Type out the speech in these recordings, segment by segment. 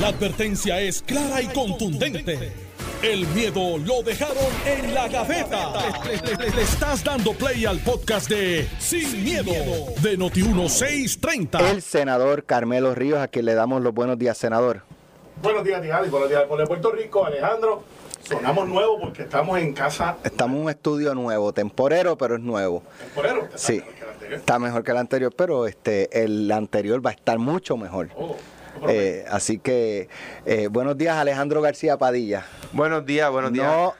La advertencia es clara y contundente. El miedo lo dejaron en la gaveta. Le, le- le estás dando play al podcast de Sin, miedo, de Noti1630. El senador Carmelo Ríos, a quien le damos los buenos días, senador. Buenos días, Alex. Buenos días, por de Puerto Rico, Alejandro. Sonamos nuevos porque estamos en casa Estamos en un estudio nuevo, temporero, pero es nuevo. temporero. Está Sí, mejor que el anterior. está mejor que el anterior, pero este el anterior va a estar mucho mejor. Oh, Eh, así que, eh, buenos días, Alejandro García Padilla. Buenos días, buenos días. No,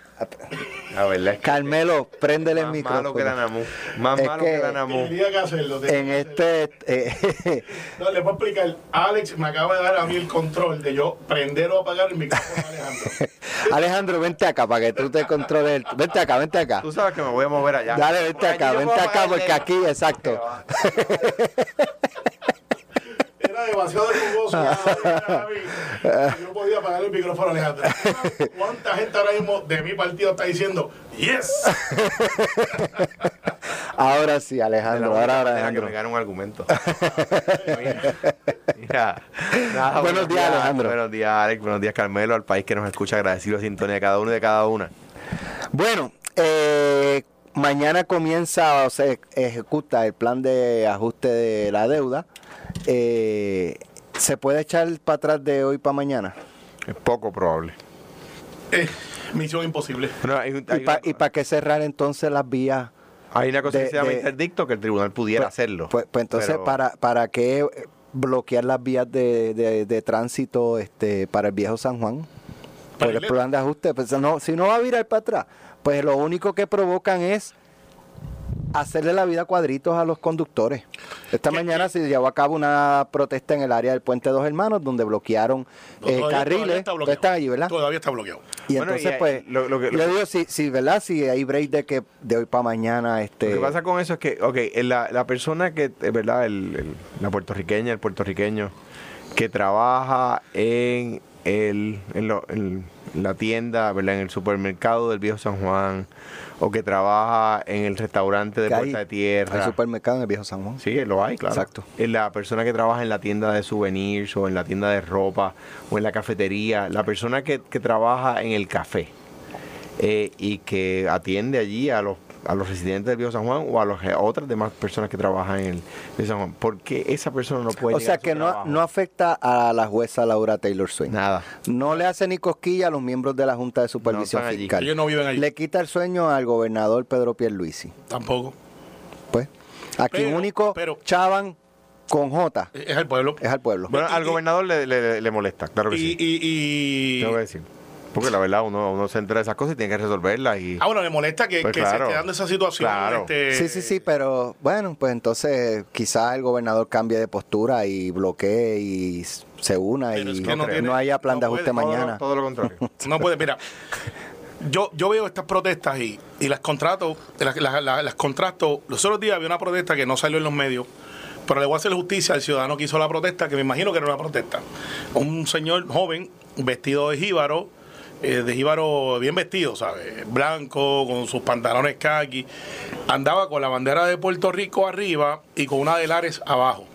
La verdad es que Carmelo, préndele el más micrófono. malo que la Namu. Más Es malo que- que la Namu. Tenía que hacerlo. tenía En que hacerlo. este, eh, No, le voy a explicar. Alex me acaba de dar a mí el control de yo prender o apagar el micrófono a Alejandro. Alejandro, vente acá para que tú te controles. el- Vente acá, vente acá. Tú sabes que me voy a mover allá. Dale, vente acá, vente acá, porque aquí, exacto. Era demasiado rugoso. para mí. Yo podía apagar el micrófono Alejandro. ¿Cuánta gente ahora mismo de mi partido está diciendo yes? Ahora sí, De la Alejandro, ahora, manera Alejandro. Que me un argumento. mira, mira. Nada, Buenos días, Alejandro. Buenos días, Alex. Buenos días, Carmelo. Al país que nos escucha, agradecido la sintonía de cada uno y de cada una. Bueno, eh, mañana comienza o se ejecuta el plan de ajuste de la deuda. Eh, ¿Se puede echar para atrás de hoy para mañana? Es poco probable. Eh, misión imposible. Pero hay, un- ¿Y para una, qué cerrar entonces las vías? hay una cosa de- que se llama de- interdicto que el tribunal pudiera Pues- hacerlo. Pues, pues entonces, Pero- ¿para, ¿para qué eh, bloquear las vías de, de- de tránsito este, para el viejo San Juan? Por el plan de ajuste. Pues no, si no va a virar para atrás, pues lo único que provocan es hacerle la vida a cuadritos a los conductores. Esta ¿Qué- mañana se llevó a cabo una protesta en el área del Puente Dos Hermanos, donde bloquearon eh, Todavía- todavía carriles. está Ustedes bloqueado. están allí, ¿verdad? Todavía está bloqueado. Y Bueno, entonces, y, pues, lo- lo que- lo digo, si, si, ¿verdad? Si hay break de que de hoy para mañana, este... Lo que pasa con eso es que, ok, la, la persona que, eh, ¿verdad? El, el- la puertorriqueña, el puertorriqueño que trabaja en, el, en, lo- en la tienda, ¿verdad? En el supermercado del Viejo San Juan, o que trabaja en el restaurante de Puerta de Tierra. Hay supermercado en el viejo San Juan. Sí, lo hay, claro. Exacto. Es la persona que trabaja en la tienda de souvenirs o en la tienda de ropa o en la cafetería, la persona que, que trabaja en el café eh, y que atiende allí a los, a los residentes del Viejo San Juan o a, los, a otras demás personas que trabajan en el Viejo San Juan. ¿Por qué esa persona no puede O sea a su que no, trabajo? no afecta a la jueza Laura Taylor Swain. Nada. No le hace ni cosquilla a los miembros de la Junta de Supervisión. Fiscal. Ellos no viven allí. Le quita el sueño al gobernador Pedro Pierluisi. Tampoco. Pues, aquí Pero- único pero- chavan con J Es el pueblo. es al pueblo. Bueno, Y- al y- gobernador le, le- le molesta, claro que Y, sí. y, y- Tengo que decir. Porque la verdad, uno, uno se entera de esas cosas y tiene que resolverlas. Y... Ah, bueno, le molesta que, Pues que claro. se esté dando esa situación. Claro. este, Sí, sí, sí, pero bueno, pues entonces quizás el gobernador cambie de postura y bloquee y se una Pero y es que no, no tiene- haya plan de ajuste puede, mañana. todo lo contrario. No puede, mira. Yo, yo veo estas protestas y, y las contrato, las, las- las- las contrasto. Los otros días había una protesta que no salió en los medios, pero le voy a hacer justicia al ciudadano que hizo la protesta, que me imagino que era una protesta. Un señor joven, vestido de jíbaro, eh, de jíbaro bien vestido, ¿sabes? Blanco, con sus pantalones khaki. Andaba con la bandera de Puerto Rico arriba y con una de Lares abajo.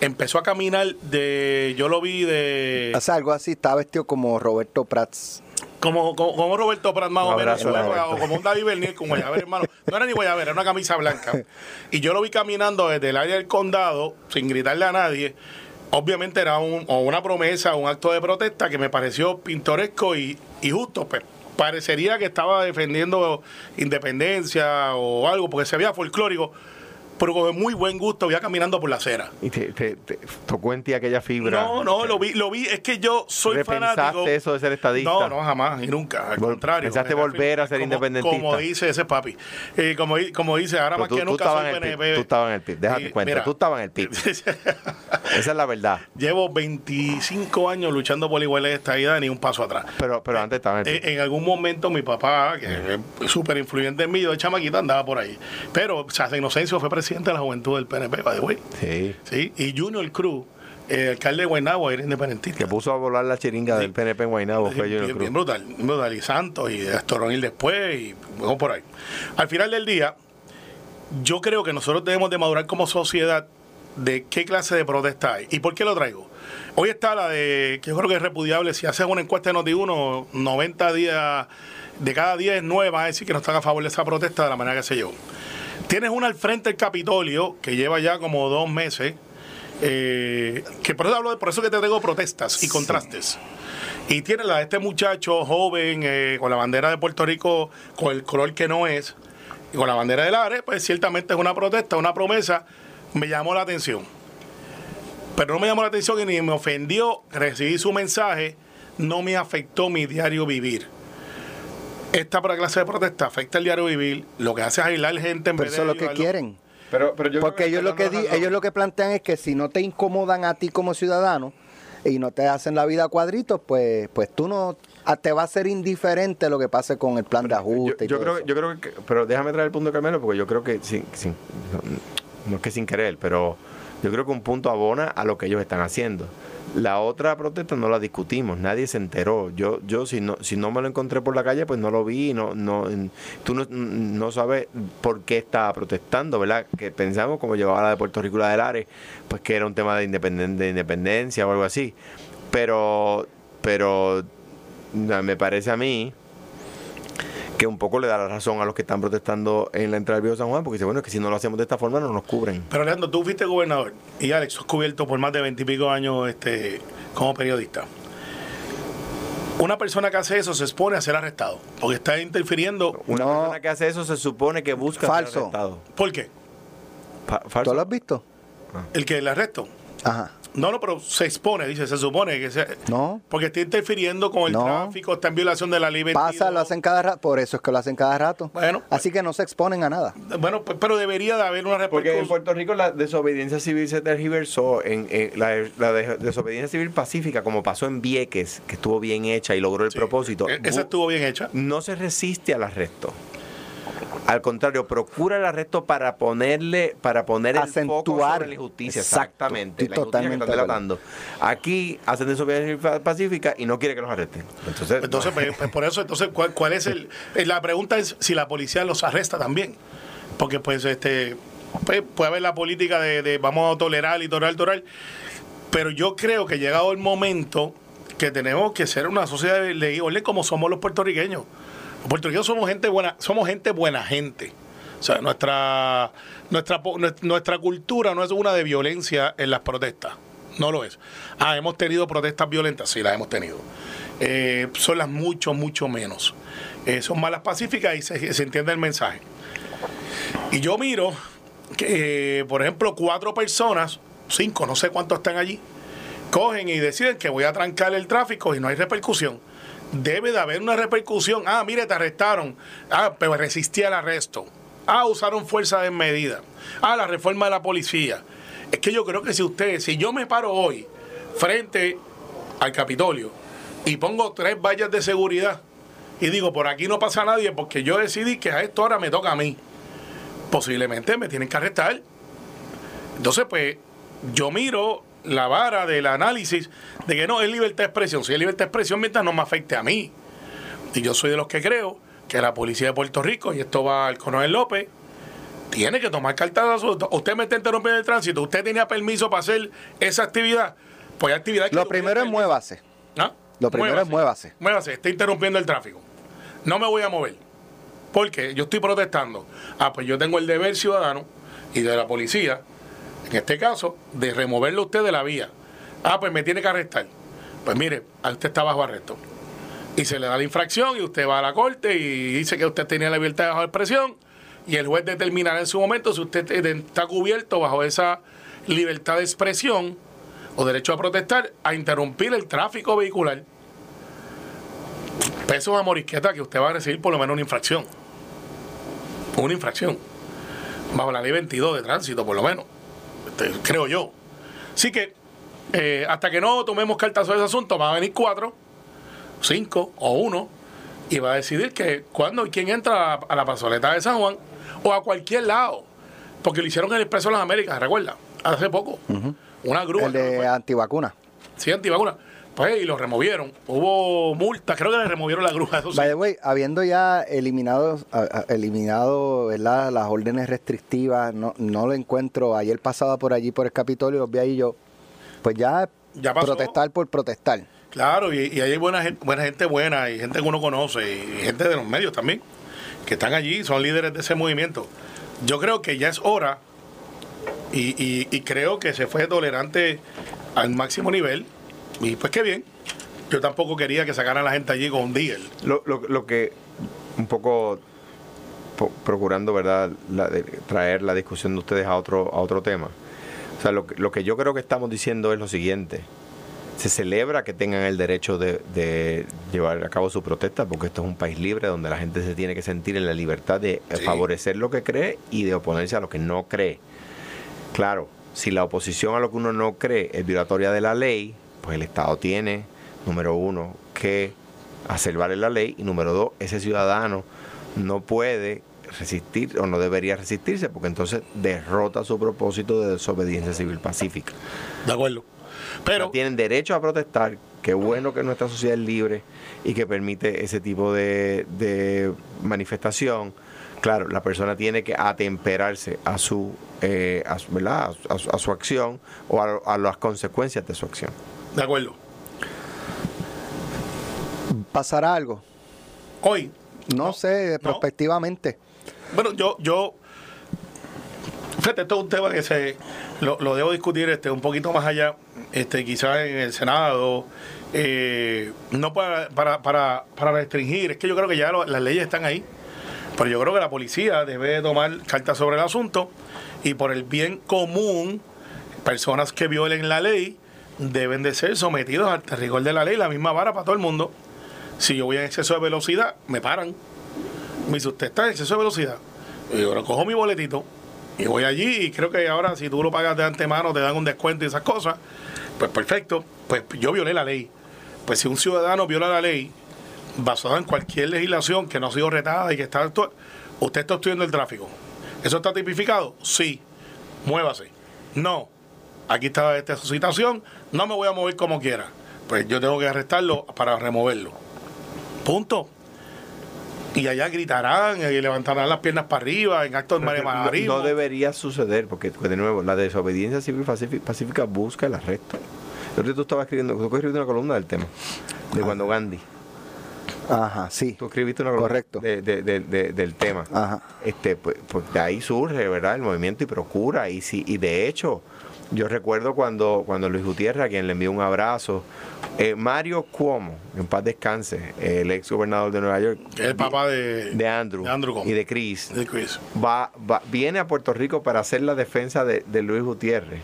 Empezó a caminar de. Yo lo vi de. O sea, algo así, está vestido como Roberto Prats. Como, como, como Roberto Prat, más o menos, o como un David Bernier con guayabera, hermano. No era ni guayabera, era una camisa blanca. Y yo lo vi caminando desde el área del condado, sin gritarle a nadie. Obviamente era un, una promesa, un acto de protesta que me pareció pintoresco y, y justo, pero parecería que estaba defendiendo independencia o algo, porque se veía folclórico, pero con muy buen gusto, veía caminando por la acera. Y te, te- te tocó en ti aquella fibra. No, no, lo vi, lo vi, es que yo soy ¿Repensaste fanático. eso de ser estadista? No, no, jamás y nunca, al Vol- contrario. pensaste volver a ser como- independentista. Como dice ese papi. Eh, como, como dice, ahora Pero más tú, que tú nunca estabas soy en el PIB. PNP. Tú estabas en el PIB. Déjate Y, cuenta. mira, tú estabas en el PIB. Esa es la verdad. Llevo 25 años luchando por la igualdad de esta vida, ni un paso atrás. Pero, pero antes estaba en el Eh, PIB. En algún momento mi papá, que es súper influyente en mí, yo de chamaquita andaba por ahí. Pero, o sea, Inocencio fue presidente de la juventud del PNP, by the way. Sí. Sí, y Junior Cruz, eh, alcalde de Guaynabo, era independentista. Que puso a volar la chiringa del PNP en Guaynabo. Fue Junior bien, Cruz. bien brutal, bien brutal. Y Santos y Astoronil después y vamos por ahí. Al final del día, yo creo que nosotros debemos de madurar como sociedad de qué clase de protesta hay. ¿Y por qué lo traigo? Hoy está la de, que yo creo que es repudiable, si haces una encuesta de Noti1, 90 días, de cada 10, 9 van a decir que no están a favor de esa protesta de la manera que se llevó. Tienes una al frente del Capitolio, que lleva ya como dos meses, eh, que por eso, hablo de, por eso que te traigo protestas y contrastes. Y tiene la de este muchacho joven eh, con la bandera de Puerto Rico, con el color que no es, y con la bandera del ARE, pues ciertamente es una protesta, una promesa, me llamó la atención. Pero no me llamó la atención y ni me ofendió, recibí su mensaje, no me afectó mi diario vivir. Esta clase de protesta afecta el diario vivir, lo que hace es aislar gente en Pero vez eso de es lo que quieren. Pero, pero yo Porque ellos lo que di- ellos lo que plantean es que si no te incomodan a ti como ciudadano y no te hacen la vida a cuadritos, pues pues tú no a- te va a ser indiferente lo que pase con el plan de Yo, ajuste. y yo todo creo, eso. yo creo que, pero déjame traer el punto de Carmelo, porque yo creo que, sin, sin- no, no es que sin querer, pero yo creo que un punto abona a lo que ellos están haciendo. La otra protesta no la discutimos, nadie se enteró. Yo, yo si no, si no me lo encontré por la calle, pues no lo vi, no, no, tú no, no sabes por qué estaba protestando, ¿verdad? Que pensamos, como llevaba la de Puerto Rico la del Ares, pues que era un tema de, independen- de independencia o algo así. Pero, pero me parece a mí que un poco le da la razón a los que están protestando en la entrada del Viejo San Juan, porque dice, bueno, es que si no lo hacemos de esta forma no nos cubren. Pero Alejandro, tú fuiste gobernador y Alex, has cubierto por más de veintipico años este, como periodista. Una persona que hace eso se expone a ser arrestado porque está interfiriendo. Una No. persona que hace eso se supone que busca Falso. ser arrestado. ¿Por qué? Fa- falso. ¿Tú lo has visto? El que el arresto. Ajá. No, no, pero se expone, dice, se supone que se. No. Porque está interfiriendo con el No. tráfico, está en violación de la ley 22. Pasa, lo hacen cada rato, por eso es que lo hacen cada rato. Bueno. Así que no se exponen a nada. Bueno, pues, pero debería de haber una Porque en. Puerto Rico la desobediencia civil se tergiversó en, en la, la de- desobediencia civil pacífica, como pasó en Vieques, que estuvo bien hecha y logró el Sí, propósito. e- Esa estuvo bien hecha. no se resiste al arresto. Al contrario, procura el arresto para ponerle, para poner el foco Acentuar. sobre la injusticia. Exacto. Exactamente. Estoy la injusticia que totalmente están de delatando. Aquí hacen desobediencia pacífica y no quiere que los arresten. Entonces, Entonces, pues, pues, por eso, entonces, ¿cuál, cuál es el, eh, La pregunta es si la policía los arresta también. Porque, pues, este, pues, puede haber la política de, de vamos a tolerar y tolerar, tolerar. Pero yo creo que ha llegado el momento que tenemos que ser una sociedad de ley como somos los puertorriqueños. Los puertorriqueños somos gente buena, somos gente buena gente. O sea, nuestra, nuestra, nuestra cultura no es una de violencia en las protestas. No lo es. Ah, hemos tenido protestas violentas, sí, las hemos tenido. Eh, son las mucho, mucho menos. Eh, son malas pacíficas y se, se entiende el mensaje. Y yo miro que, eh, por ejemplo, cuatro personas, cinco, no sé cuántos están allí, cogen y deciden que voy a trancar el tráfico y no hay repercusión. Debe de haber una repercusión. Ah, mire, te arrestaron. Ah, pero resistí al arresto. Ah, usaron fuerza desmedida. Ah, la reforma de la policía. Es que yo creo que si usted, si yo me paro hoy frente al Capitolio y pongo tres vallas de seguridad y digo, por aquí no pasa nadie porque yo decidí que a esto ahora me toca a mí, posiblemente me tienen que arrestar. Entonces, pues, yo miro la vara del análisis de que no es libertad de expresión. Si es libertad de expresión, mientras no me afecte a mí. Y yo soy de los que creo que la policía de Puerto Rico, y esto va al coronel López, tiene que tomar cartas. Usted me está interrumpiendo el tránsito, usted tenía permiso para hacer esa actividad. Pues hay actividad que Lo primero es muévase. ¿Ah? Lo primero es muévase. Muévase, está interrumpiendo el tráfico. No me voy a mover. Porque yo estoy protestando. Ah, pues yo tengo el deber ciudadano y de la policía, en este caso, de removerlo usted de la vía. Ah, pues me tiene que arrestar. Pues mire, a usted está bajo arresto. Y se le da la infracción y usted va a la corte y dice que usted tenía la libertad de bajo expresión y el juez determinará en su momento si usted está cubierto bajo esa libertad de expresión o derecho a protestar a interrumpir el tráfico vehicular. Pesos a morisqueta que usted va a recibir por lo menos una infracción. Una infracción. Bajo la ley 22 de tránsito, por lo menos. Este, creo yo. Así que, eh, hasta que no tomemos cartas sobre ese asunto, van a venir cuatro, cinco o uno, y va a decidir que cuándo y quién entra a, a la plazoleta de San Juan o a cualquier lado. Porque lo hicieron en el Expreso de las Américas, recuerda, hace poco. Una grúa. El de antivacuna. Sí, antivacuna. Pues, y lo removieron. Hubo multas, creo que le removieron la grúa. Eso sí. By the way, habiendo ya eliminado, a- a- eliminado ¿verdad? las órdenes restrictivas, no, no lo encuentro. Ayer pasaba por allí por el Capitolio, los vi ahí yo. Pues ya ya pasó. Protestar por protestar. Claro, y, y hay buena gente, buena gente buena y gente que uno conoce y gente de los medios también que están allí, son líderes de ese movimiento. Yo creo que ya es hora y, y- y creo que se fue tolerante al máximo nivel y pues qué bien. Yo tampoco quería que sacaran a la gente allí con un deal. Lo, lo, lo que un poco po- procurando, ¿verdad?, la de- traer la discusión de ustedes a otro, a otro tema. O sea, lo, que- lo que yo creo que estamos diciendo es lo siguiente. Se celebra que tengan el derecho de, de llevar a cabo su protesta, porque esto es un país libre donde la gente se tiene que sentir en la libertad de Sí. favorecer lo que cree y de oponerse a lo que no cree. Claro, si la oposición a lo que uno no cree es violatoria de la ley, pues el Estado tiene, número uno, que hacer valer la ley y número dos, ese ciudadano no puede resistir o no debería resistirse porque entonces derrota su propósito de desobediencia civil pacífica. De acuerdo. Pero Tienen derecho a protestar, qué bueno que nuestra sociedad es libre y que permite ese tipo de, de manifestación. Claro, la persona tiene que atemperarse a su, eh, a, su- ¿verdad? A, su- a su acción o a, a las consecuencias de su acción. De acuerdo. ¿Pasará algo? Hoy, No, sé, no. prospectivamente. bueno, yo, yo, fíjate, esto es un tema que se, lo, lo debo discutir este, un poquito más allá, este, quizás en el Senado, eh, no para, para, para, para restringir, es que yo creo que ya lo- las leyes están ahí, pero yo creo que la policía debe tomar cartas sobre el asunto y por el bien común, personas que violen la ley deben de ser sometidos al rigor de la ley, la misma vara para todo el mundo. Si yo voy en exceso de velocidad, me paran. Me dice, usted está en exceso de velocidad. Y yo cojo mi boletito y voy allí y creo que ahora si tú lo pagas de antemano te dan un descuento y esas cosas. Pues perfecto, pues yo violé la ley. Pues si un ciudadano viola la ley, basado en cualquier legislación que no ha sido retada y que está actua- usted está estudiando el tráfico. ¿Eso está tipificado? Sí. Muévase. No. Aquí está esta situación, no me voy a mover como quiera. Pues yo tengo que arrestarlo para removerlo. Punto. Y allá gritarán y levantarán las piernas para arriba en actos de No, maremorismo. no debería suceder porque, pues, de nuevo, la desobediencia civil pacífica, busca el arresto. Yo creo que tú estabas escribiendo, tú escribiste una columna del tema, de cuando Gandhi. Ajá, sí. Tú escribiste una columna Correcto. de- de- de- de- del tema. Ajá. Este, pues, pues de ahí surge, ¿verdad? El movimiento y procura. Y sí, y de hecho, yo recuerdo cuando, cuando Luis Gutiérrez, a quien le envió un abrazo, eh, Mario Cuomo, en paz descanse, el ex gobernador de Nueva York, El papá de, de Andrew, de Andrew Cuomo. y de Chris, de Chris. va, va- viene a Puerto Rico para hacer la defensa de, de Luis Gutiérrez.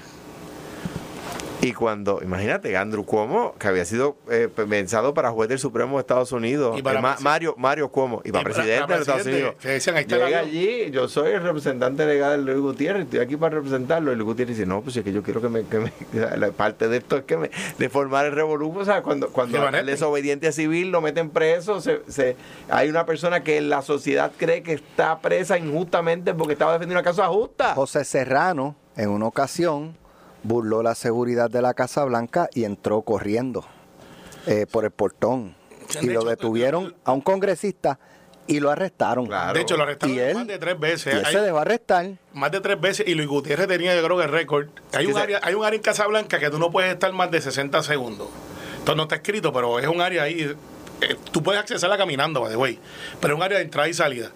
Y cuando, imagínate, Andrew Cuomo, que había sido eh, pensado para juez del Supremo de Estados Unidos, Y para eh, Mario, Mario Cuomo, y para Y para- presidente para de Estados Unidos. decían, ahí está Llega allí, yo soy el representante legal de Luis Gutiérrez, estoy aquí para representarlo. Y Luis Gutiérrez dice, no, pues es que yo quiero que me, que me- la parte de esto es que me, de formar el revolú, o sea, cuando, cuando el desobediente civil lo meten preso, se, se- hay una persona que la sociedad cree que está presa injustamente porque estaba defendiendo una causa justa. José Serrano, en una ocasión, burló la seguridad de la Casa Blanca y entró corriendo eh, por el portón. Y lo detuvieron a un congresista y lo arrestaron. Claro. De hecho, lo arrestaron Y él- más de tres veces. Y él Hay- se dejó arrestar. más de tres veces y Luis Gutiérrez tenía yo creo que el récord. Hay un, área, hay un área en Casablanca que tú no puedes estar más de 60 segundos. Entonces no está escrito, pero es un área ahí. Eh, tú puedes accesarla caminando, by the way, pero es un área de entrada y salida.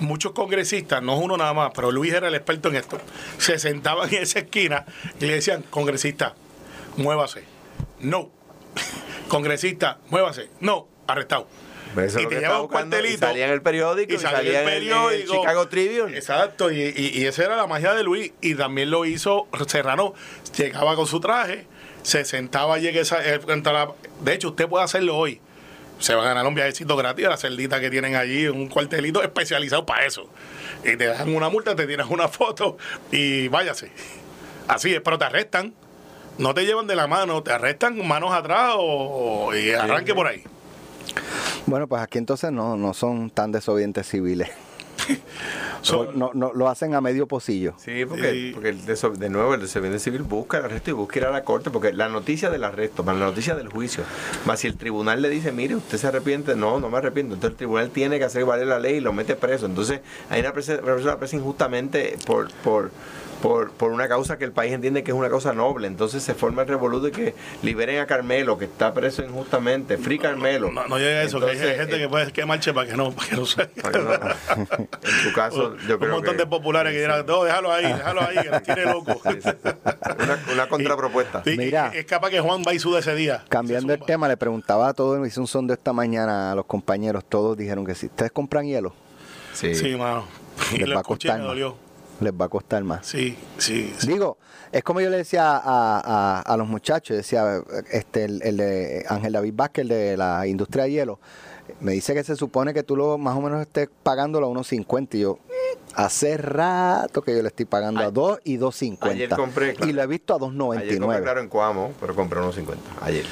Muchos congresistas, no es uno nada más, pero Luis era el experto en esto, se sentaban en esa esquina y le decían, congresista, muévase. No. congresista, muévase. No. Arrestado. Eso y te lleva un buscando, y cuartelito. salía en el periódico, y salía en el- en el Chicago Tribune. Exacto, y, y- y esa era la magia de Luis. Y también lo hizo Serrano. Llegaba con su traje, se sentaba allí. en esa- a la- de hecho, usted puede hacerlo hoy. Se va a ganar un viajecito gratis a la cerdita que tienen allí, un cuartelito especializado para eso. Y te dan una multa, te tiras una foto y váyase. Así es, pero te arrestan. No te llevan de la mano, te arrestan manos atrás o, y arranque por ahí. Bueno, pues aquí entonces no, no son tan desobedientes civiles. No, no, lo hacen a medio pocillo. Sí, porque, porque el de nuevo el desobediente civil busca el arresto y busca ir a la corte, porque la noticia del arresto, más la noticia del juicio, más si el tribunal le dice, mire, usted se arrepiente, no, no me arrepiento, entonces el tribunal tiene que hacer valer la ley y lo mete preso. Entonces hay una, presa- una persona presa injustamente por, por, por, por una causa que el país entiende que es una causa noble. Entonces se forma el revoluto de que liberen a Carmelo, que está preso injustamente. Free Carmelo. No, no llega a eso, que hay gente eh, que puede que marche para que no, para que no se. para que no- en su caso, yo un creo montón que- de populares que dirán, no, déjalo ahí, déjalo ahí, que nos tiene loco. Una, una contrapropuesta. Y- y- Mira. es capaz que Juan va y sude ese día. Cambiando el tema, le preguntaba a todos, hice un sondeo esta mañana a los compañeros, todos dijeron que sí. ¿Ustedes compran hielo? Sí. Sí, mano. Y Les va a costar me más. dolió. Les va a costar más. Sí, sí, sí. Digo, es como yo le decía a, a- a los muchachos, decía este el, el de Ángel David Vázquez, el de la industria de hielo, me dice que se supone que tú lo más o menos estés pagándolo a unos 50 y yo "Mm, hace rato que yo le estoy pagando a Ayer- 2 y 2.50 ayer compré, claro. y lo he visto a Ayer compré 2.99. claro en Coamo, pero compré unos 50. Ayer.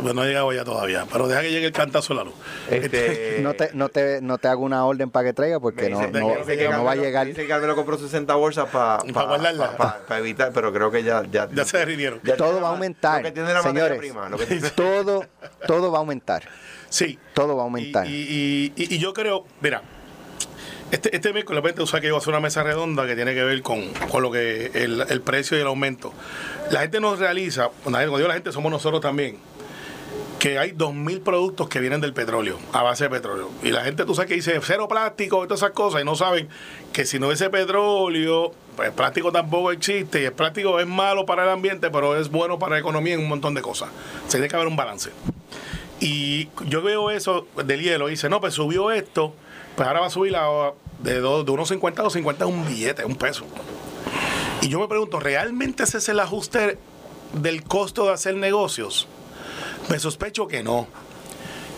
Pero no he llegado ya todavía. Pero deja que llegue el cantazo de la luz. Este, No te, no, te, no te hago una orden para que traiga porque no, dice- no, me dice que no va a llegar. Dice que Carmelo compró 60 bolsas para Pa guardarla. evitar, pero creo que ya. Ya, Ya se derritieron. ya Todo va a aumentar, Lo que tiene la materia señores. prima, lo que tiene- Todo, todo va a aumentar. Sí. Todo va a aumentar. Y, y- y- y yo creo, mira, este, este miércoles, de repente, tú sabes que iba a hacer una mesa redonda que tiene que ver con, con lo que el, el precio y el aumento. La gente nos realiza, cuando digo la gente somos nosotros también, que hay 2.000 productos que vienen del petróleo, a base de petróleo. Y la gente, tú sabes que dice cero plástico y todas esas cosas, y no saben que si no hubiese petróleo, pues el plástico tampoco existe, y el plástico es malo para el ambiente, pero es bueno para la economía en un montón de cosas. Se tiene que haber un balance. Y yo veo eso del hielo, y dice, no, pues subió esto, pues ahora va a subir la, de, dos- de unos 50 a 250 un billete, un peso. Y yo me pregunto, ¿realmente ese es el ajuste del costo de hacer negocios? Me sospecho que no.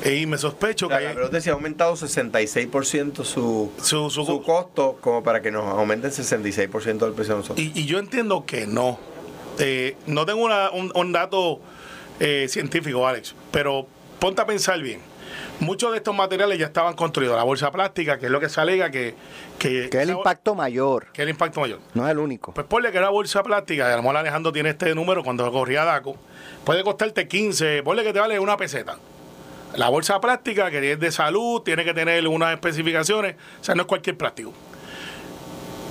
Y me sospecho que... La pelota se ha aumentado 66% su, Su- su- su costo como para que nos aumenten 66% del precio de nosotros. Y, y yo entiendo que no. Eh, no tengo una- un, un dato eh, científico, Alex, pero ponte a pensar bien. Muchos de estos materiales ya estaban construidos. La bolsa plástica, que es lo que se alega que... Que, Que es el impacto mayor, que es el impacto mayor. no es el único. Pues ponle que una bolsa plástica, y a lo mejor Alejandro tiene este número cuando corría DACO, puede costarte 15, ponle que te vale una peseta. La bolsa plástica, que es de salud, tiene que tener unas especificaciones, o sea, no es cualquier plástico.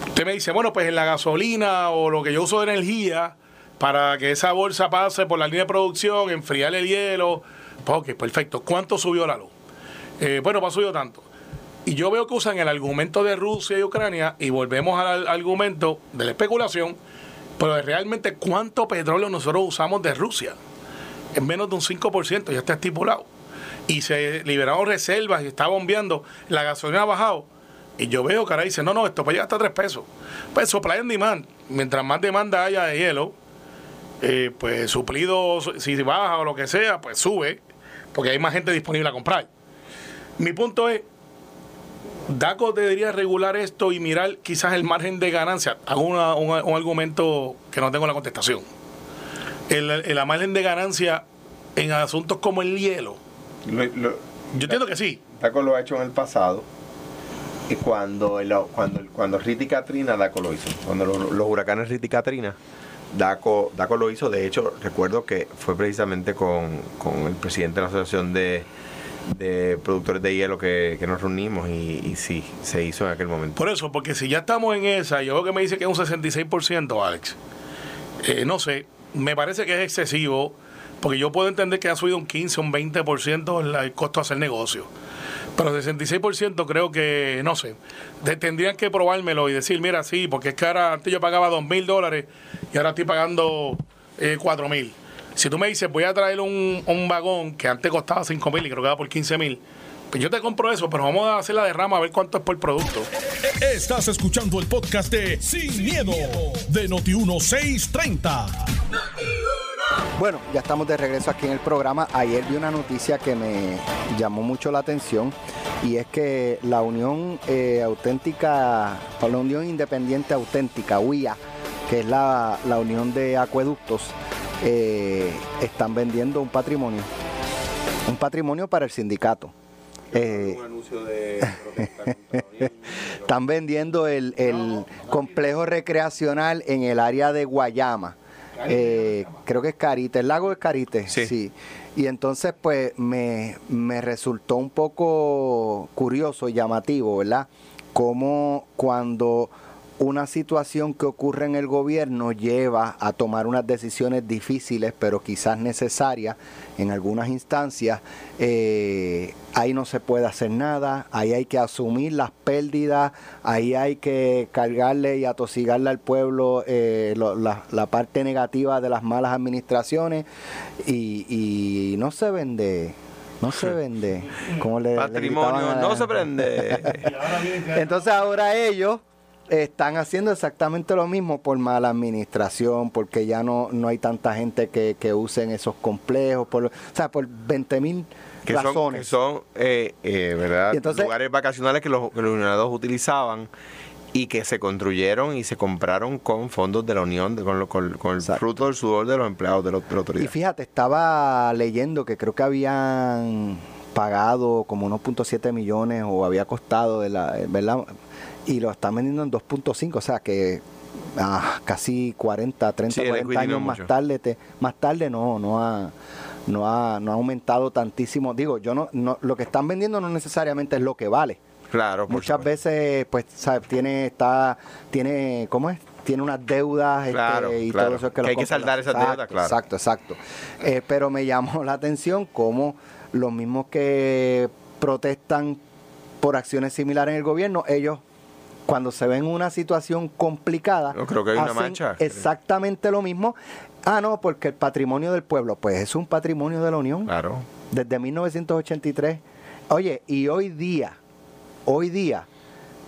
Usted me dice, bueno, pues en la gasolina o lo que yo uso de energía, para que esa bolsa pase por la línea de producción, enfriar el hielo, pues ok, perfecto. ¿Cuánto subió la luz? Eh, bueno, ha subido tanto. Y yo veo que usan el argumento de Rusia y Ucrania y volvemos al argumento de la especulación, pero realmente cuánto petróleo nosotros usamos de Rusia. En menos de un 5%, ya está estipulado. Y se liberaron reservas y está bombeando. La gasolina ha bajado. Y yo veo que ahora dice, no, no, esto puede llegar hasta 3 pesos. Pues supply and demand. Mientras más demanda haya de hielo, eh, pues suplido, si baja o lo que sea, pues sube, porque hay más gente disponible a comprar. Mi punto es, DACO debería regular esto y mirar quizás el margen de ganancia. Hago una- un, un argumento que no tengo la contestación. El, el margen de ganancia en asuntos como el hielo. Lo- lo- Yo entiendo que sí. Daco lo ha hecho en el pasado. Y cuando, el- cuando, cuando Rita y Katrina, Daco lo hizo. Cuando lo- los huracanes Rita y Katrina, Daco, Daco lo hizo. De hecho, recuerdo que fue precisamente con, con el presidente de la Asociación de, de Productores de Hielo que, que nos reunimos y, y sí, se hizo en aquel momento. Por eso, porque si ya estamos en esa, yo veo que me dice que es un 66%, Alex. Eh, no sé, me parece que es excesivo, porque yo puedo entender que ha subido un 15, un 20% el, costo de hacer negocio. Pero 66% creo que, no sé, tendrían que probármelo y decir, mira, sí, porque es que ahora antes yo pagaba 2 mil dólares y ahora estoy pagando eh, 4 mil. Si tú me dices, voy a traer un, un vagón que antes costaba 5 mil y creo que va por 15 mil, pues yo te compro eso, pero vamos a hacer la derrama a ver cuánto es por producto. Estás escuchando el podcast de Sin, miedo, de Noti1630. Bueno, ya estamos de regreso aquí en el programa. Ayer vi una noticia que me llamó mucho la atención y es que la Unión eh, Auténtica, o la Unión Independiente Auténtica, UIA, que es la, la Unión de Acueductos, eh, están vendiendo un patrimonio. Un patrimonio para el sindicato. Eh, anuncio de están vendiendo el, el complejo recreacional en el área de Guayama. Eh, creo que es Carite, el lago es Carite, Sí. Y entonces, pues, me, me resultó un poco curioso y llamativo, ¿verdad? Como cuando una situación que ocurre en el gobierno lleva a tomar unas decisiones difíciles, pero quizás necesarias en algunas instancias. Eh, ahí no se puede hacer nada, ahí hay que asumir las pérdidas, ahí hay que cargarle y atosigarle al pueblo eh, lo- la, la parte negativa de las malas administraciones y, y no se vende. No se vende. Como le, le Patrimonio no se prende. entonces ahora ellos están haciendo exactamente lo mismo por mala administración, porque ya no, no hay tanta gente que, que usen esos complejos, por, o sea, por 20 mil que son, que razones. son eh, eh, ¿verdad? Entonces- lugares vacacionales que los, que los unionados utilizaban y que se construyeron y se compraron con fondos de la Unión, de- con, lo- con- con el Exacto. fruto del sudor de los empleados de la, de la Y autoridad. fíjate, estaba leyendo que creo que habían pagado como 1.7 millones o había costado, de la, ¿verdad? Y lo están vendiendo en 2.5, o sea que ah, casi 40, 30, Sí, el 40 equity no años es más mucho. tarde, te- más tarde no, no ha, no ha, no ha aumentado tantísimo. Digo, yo no, no, lo que están vendiendo no necesariamente es lo que vale. claro, por Muchas supuesto. veces, pues, ¿sabes? Tiene, está, tiene, ¿cómo es? Tiene unas deudas este, y claro. todo eso Que lo hay que saldar esas Exacto, deudas, claro. Exacto, exacto. Eh, pero me llamó la atención cómo los mismos que protestan por acciones similares en el gobierno, ellos cuando se ven en una situación complicada, Yo creo que hay una hacen mancha. exactamente lo mismo. Ah, no, porque el patrimonio del pueblo, pues es un patrimonio de la Unión Claro. desde 1983. Oye, y hoy día, hoy día,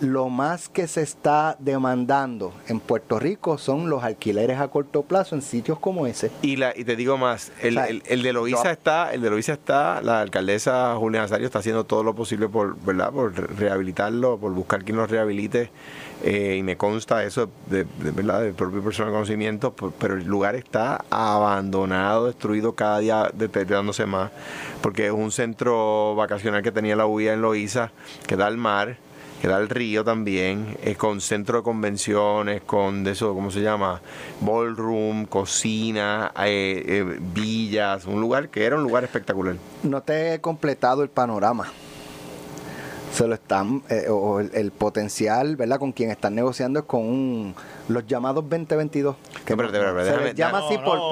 lo más que se está demandando en Puerto Rico son los alquileres a corto plazo en sitios como ese. Y, la, y te digo más, el, O sea, el- el de Loíza yo- está, el de Loíza está, la alcaldesa Julia Nazario está haciendo todo lo posible por, ¿verdad? por re- rehabilitarlo, por buscar quien lo rehabilite, eh, y me consta eso de, de, verdad, del propio personal conocimiento, por- pero el lugar está abandonado, destruido cada día deteriorándose más, porque es un centro vacacional que tenía la UIA en Loíza, que da al mar, que da al río también, eh, con centro de convenciones, con de eso, ¿cómo se llama? Ballroom, cocina, eh, eh, villas, un lugar que era un lugar espectacular. No te he completado el panorama. Se lo están, eh, o el, el potencial, ¿verdad? Con quien están negociando es con un- los llamados 2022. Que No, espérate, espérate, se déjame- les llama No, así por, no,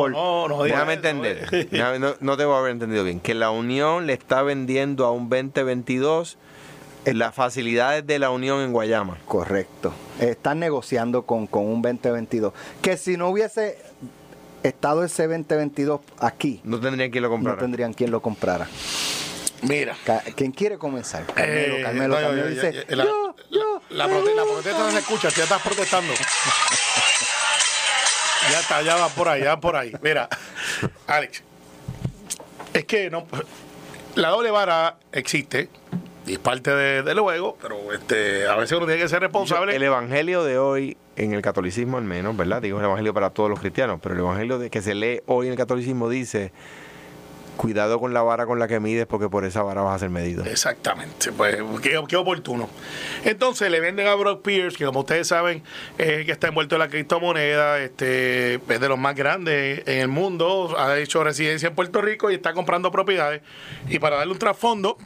por- Déjame eso, entender, no, no te voy a haber entendido bien, que la Unión le está vendiendo a un 2022 las facilidades de la Unión en Guayama. Correcto. Están negociando con, con un 2022. Que si no hubiese estado ese 2022 aquí, No tendrían quien lo no comprara. tendrían quien lo comprara. Mira. ¿Quién quiere comenzar? Carmelo, Eh, Carmelo, no, yo- Carmelo yo- dice, yo- la- yo. La, prote- la protesta no se escucha, ya estás protestando. ya está, ya va por ahí, ya va por ahí. Mira, Alex, es que no, la doble vara existe y es parte de, de luego, pero este, a veces uno tiene que ser responsable. El evangelio de hoy, en el catolicismo al menos, ¿verdad? Digo el evangelio para todos los cristianos, pero el evangelio de, que se lee hoy en el catolicismo dice: cuidado con la vara con la que mides, porque por esa vara vas a ser medido. Exactamente, pues qué, qué oportuno. Entonces le venden a Brock Pierce, que como ustedes saben, es el que está envuelto en la criptomoneda, este, es de los más grandes en el mundo, ha hecho residencia en Puerto Rico y está comprando propiedades. Y para darle un trasfondo,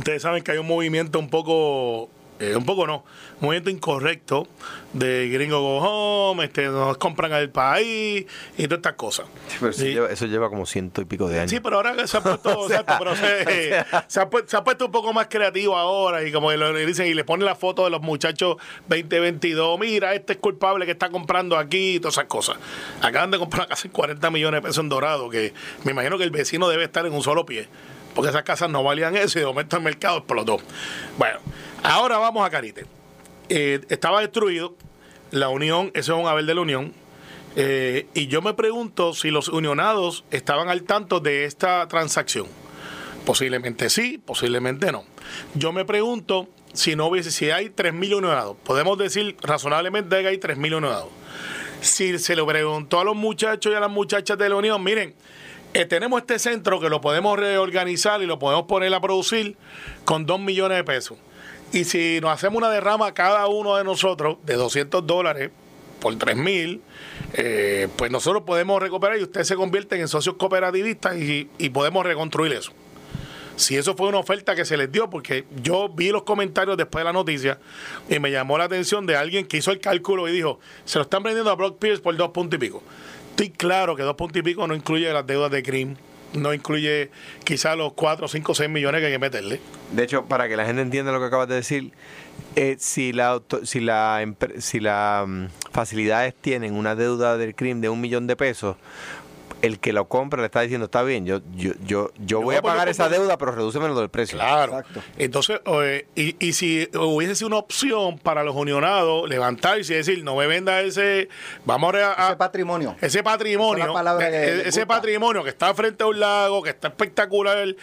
ustedes saben que hay un movimiento un poco, eh, un poco no, un movimiento incorrecto de gringo go home, este, nos compran al país y todas estas cosas. Pero eso, Sí. lleva, eso lleva como ciento y pico de años. Sí, pero ahora se ha puesto, exacto, pero se, se ha, se ha puesto un poco más creativo ahora y como le dicen y le ponen la foto de los muchachos 2022, mira, este es culpable que está comprando aquí y todas esas cosas. Acaban de comprar casi 40 millones de pesos en dorado, que me imagino que el vecino debe estar en un solo pie, porque esas casas no valían eso y de momento el mercado explotó. Bueno, ahora vamos a Carite. Eh, estaba destruido, la unión, eso es un haber de la unión, eh, y yo me pregunto si los unionados estaban al tanto de esta transacción. Posiblemente sí, posiblemente no. Yo me pregunto si no hubiese, si hay 3.000 unionados. Podemos decir razonablemente que hay 3.000 unionados. Si se lo preguntó a los muchachos y a las muchachas de la unión, miren, eh, tenemos este centro que lo podemos reorganizar y lo podemos poner a producir con 2 millones de pesos. Y si nos hacemos una derrama cada uno de nosotros de 200 dólares por 3 mil, eh, pues nosotros podemos recuperar y ustedes se convierten en socios cooperativistas y, y podemos reconstruir eso. si eso fue una oferta que se les dio, porque yo vi los comentarios después de la noticia y me llamó la atención de alguien que hizo el cálculo y dijo, se lo están vendiendo a Brock Pierce por dos puntos y pico. Estoy claro que dos puntos y pico no incluye las deudas de Cream, no incluye quizás los 4, 5, 6 millones que hay que meterle. De hecho, para que la gente entienda lo que acabas de decir, eh, si la si la si la mm, facilidades tienen una deuda del crimen de un millón de pesos, el que lo compra le está diciendo está bien, yo yo yo, yo voy a pagar esa deuda, pero redúceme lo del precio. Claro. Exacto. Entonces, eh, y, y si hubiese sido una opción para los unionados levantarse y decir, no me venda ese, vamos a, a- Ese patrimonio. ese patrimonio, es eh, ese gusta. patrimonio que está frente a un lago, que está espectacular,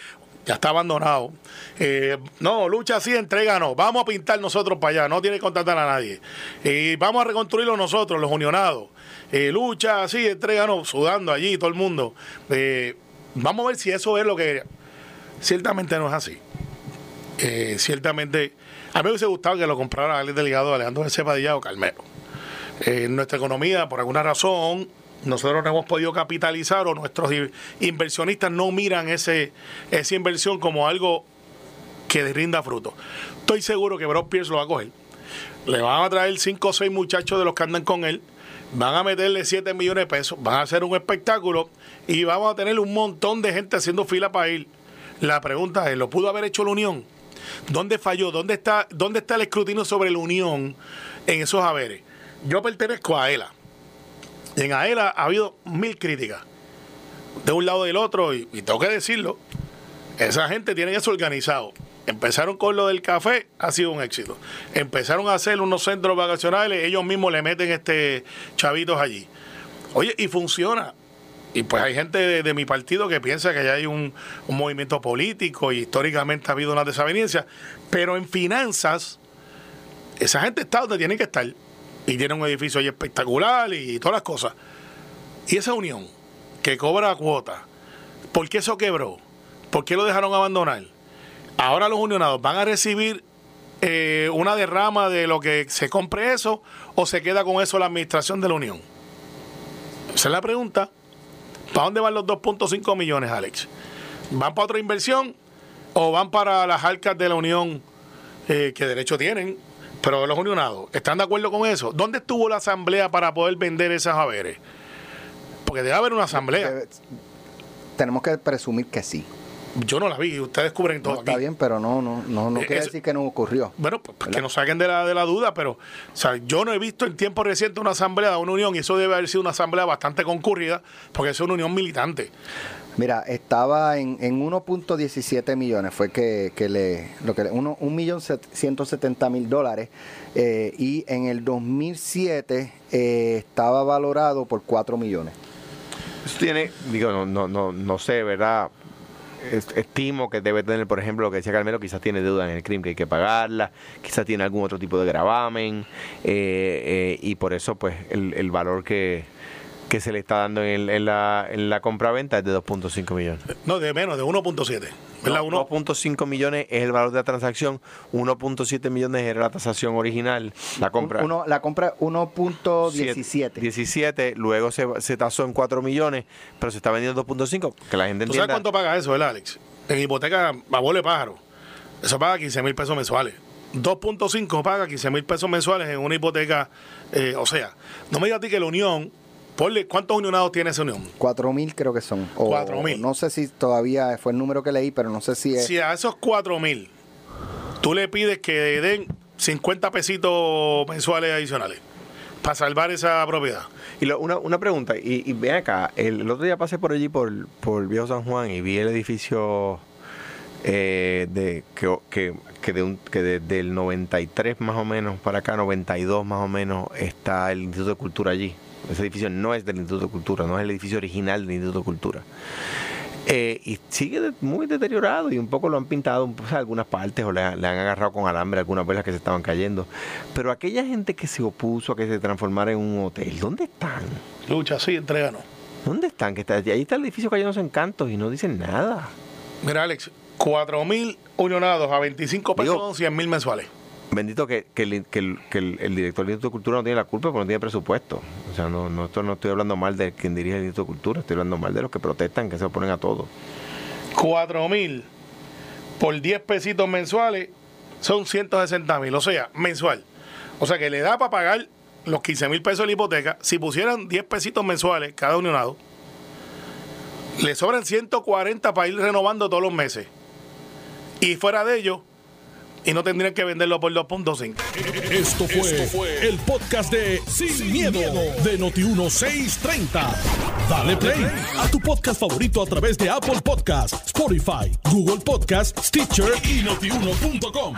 ya está abandonado. Eh, no, lucha así, entréganos. Vamos a pintar nosotros para allá, no tiene que contratar a nadie. Y vamos a reconstruirlo nosotros, los unionados. Eh, lucha así, entréganos, sudando allí, todo el mundo. Eh, vamos a ver si eso es lo que. Ciertamente no es así. Eh, ciertamente, a mí me hubiese gustado que lo comprara Alex Delgado, Alejandro de Padilla o Carmelo. Eh, nuestra economía, por alguna razón, nosotros no hemos podido capitalizar o nuestros inversionistas no miran ese, esa inversión como algo que rinda fruto. Estoy seguro que Brock Pierce lo va a coger. Le van a traer 5 o 6 muchachos de los que andan con él, van a meterle 7 millones de pesos, van a hacer un espectáculo y vamos a tener un montón de gente haciendo fila para ir. La pregunta es, ¿lo pudo haber hecho la Unión? ¿Dónde falló? ¿Dónde está, dónde está el escrutinio sobre la Unión en esos haberes? Yo pertenezco a ELA. Y en AELA ha habido mil críticas. De un lado y del otro, y, tengo que decirlo, esa gente tiene eso organizado. Empezaron con lo del café, ha sido un éxito. Empezaron a hacer unos centros vacacionales, ellos mismos le meten este chavitos allí. Oye, y funciona. Y pues hay gente de, mi partido que piensa que ya hay un, un movimiento político y históricamente ha habido una desaveniencia. Pero en finanzas, esa gente está donde tiene que estar. Y tiene un edificio ahí espectacular y todas las cosas. Y esa unión que cobra cuota, ¿por qué eso quebró? ¿Por qué lo dejaron abandonar? Ahora los unionados van a recibir eh, una derrama de lo que se compre eso o se queda con eso la administración de la unión. Esa es la pregunta. ¿Para dónde van los 2.5 millones, Alex? ¿Van para otra inversión o van para las arcas de la unión eh, que derecho tienen? Pero los unionados, ¿están de acuerdo con eso? ¿Dónde estuvo la asamblea para poder vender esas haberes? Porque debe haber una asamblea. Tenemos que presumir que sí. Yo no la vi, ustedes cubren todo No, está aquí. bien, pero no, no, no, no Eh, quiere eso- decir que no ocurrió. Bueno, pues, pues, que nos saquen de la, de la duda, pero o sea, yo no he visto en tiempo reciente una asamblea de una unión y eso debe haber sido una asamblea bastante concurrida porque es una unión militante. Mira, estaba en, en 1.17 millones, fue que, que le, lo que un millón set- 170 mil dólares, eh, y en el 2007 eh, estaba valorado por 4 millones. Eso tiene, digo, no, no, no, no sé, ¿verdad? Es- Estimo que debe tener, por ejemplo, lo que decía Carmelo, quizás tiene deuda en el crimen que hay que pagarla, quizás tiene algún otro tipo de gravamen, eh, eh, y por eso, pues, el, el valor que, que se le está dando en, en la, en la compraventa es de 2.5 millones. No, de menos, de 1.7. ¿Verdad? No, Uno- 2.5 millones es el valor de la transacción, 1.7 millones era la tasación original, la compra. Uno, la compra 1.17. 17, luego se, se tasó en 4 millones, pero se está vendiendo 2.5, que la gente ¿Tú sabes cuánto paga eso, verdad, Alex? En hipoteca, de pájaro. Eso paga 15 mil pesos mensuales. 2.5 paga 15 mil pesos mensuales en una hipoteca. eh, o sea, no me digas a ti que la unión, ponle, ¿cuántos unionados tiene esa unión? 4 mil creo que son. O- 4.000. No sé si todavía fue el número que leí, pero no sé si es. Si a esos 4 mil tú le pides que den 50 pesitos mensuales adicionales para salvar esa propiedad. Y lo- una, una pregunta, y, y ven acá, el, el otro día pasé por allí, por, por Viejo San Juan, y vi el edificio eh, de que, que, que, de un, que desde el 93 más o menos para acá, 92 más o menos, está el Instituto de Cultura allí. Ese edificio no es del Instituto de Cultura, no es el edificio original del Instituto de Cultura. Eh, y sigue muy deteriorado y un poco lo han pintado en pues, algunas partes o le, han- le han agarrado con alambre algunas velas que se estaban cayendo. Pero aquella gente que se opuso a que se transformara en un hotel, ¿dónde están? Lucha, sí, entréganos. ¿Dónde están? Que está, ahí está el edificio cayéndose en cantos y no dicen nada. Mira, Alex, 4 mil unionados a 25 pesos Digo- son 100 mil mensuales. Bendito que, que el, que el- que el- el director del Instituto de Cultura no tiene la culpa porque no tiene presupuesto. O sea, no, no, esto no estoy hablando mal de quien dirige el Instituto de Cultura, estoy hablando mal de los que protestan, que se oponen a todo. 4 mil por 10 pesitos mensuales son 160 mil, o sea, mensual. O sea que le da para pagar los 15 mil pesos de la hipoteca. Si pusieran 10 pesitos mensuales cada unionado, le sobran 140 para ir renovando todos los meses. Y fuera de ello, y no tendrían que venderlo por 2.5. Esto fue, el podcast de Sin, miedo, de Noti1630. Dale play a tu podcast favorito a través de Apple Podcasts, Spotify, Google Podcasts, Stitcher y notiuno.com.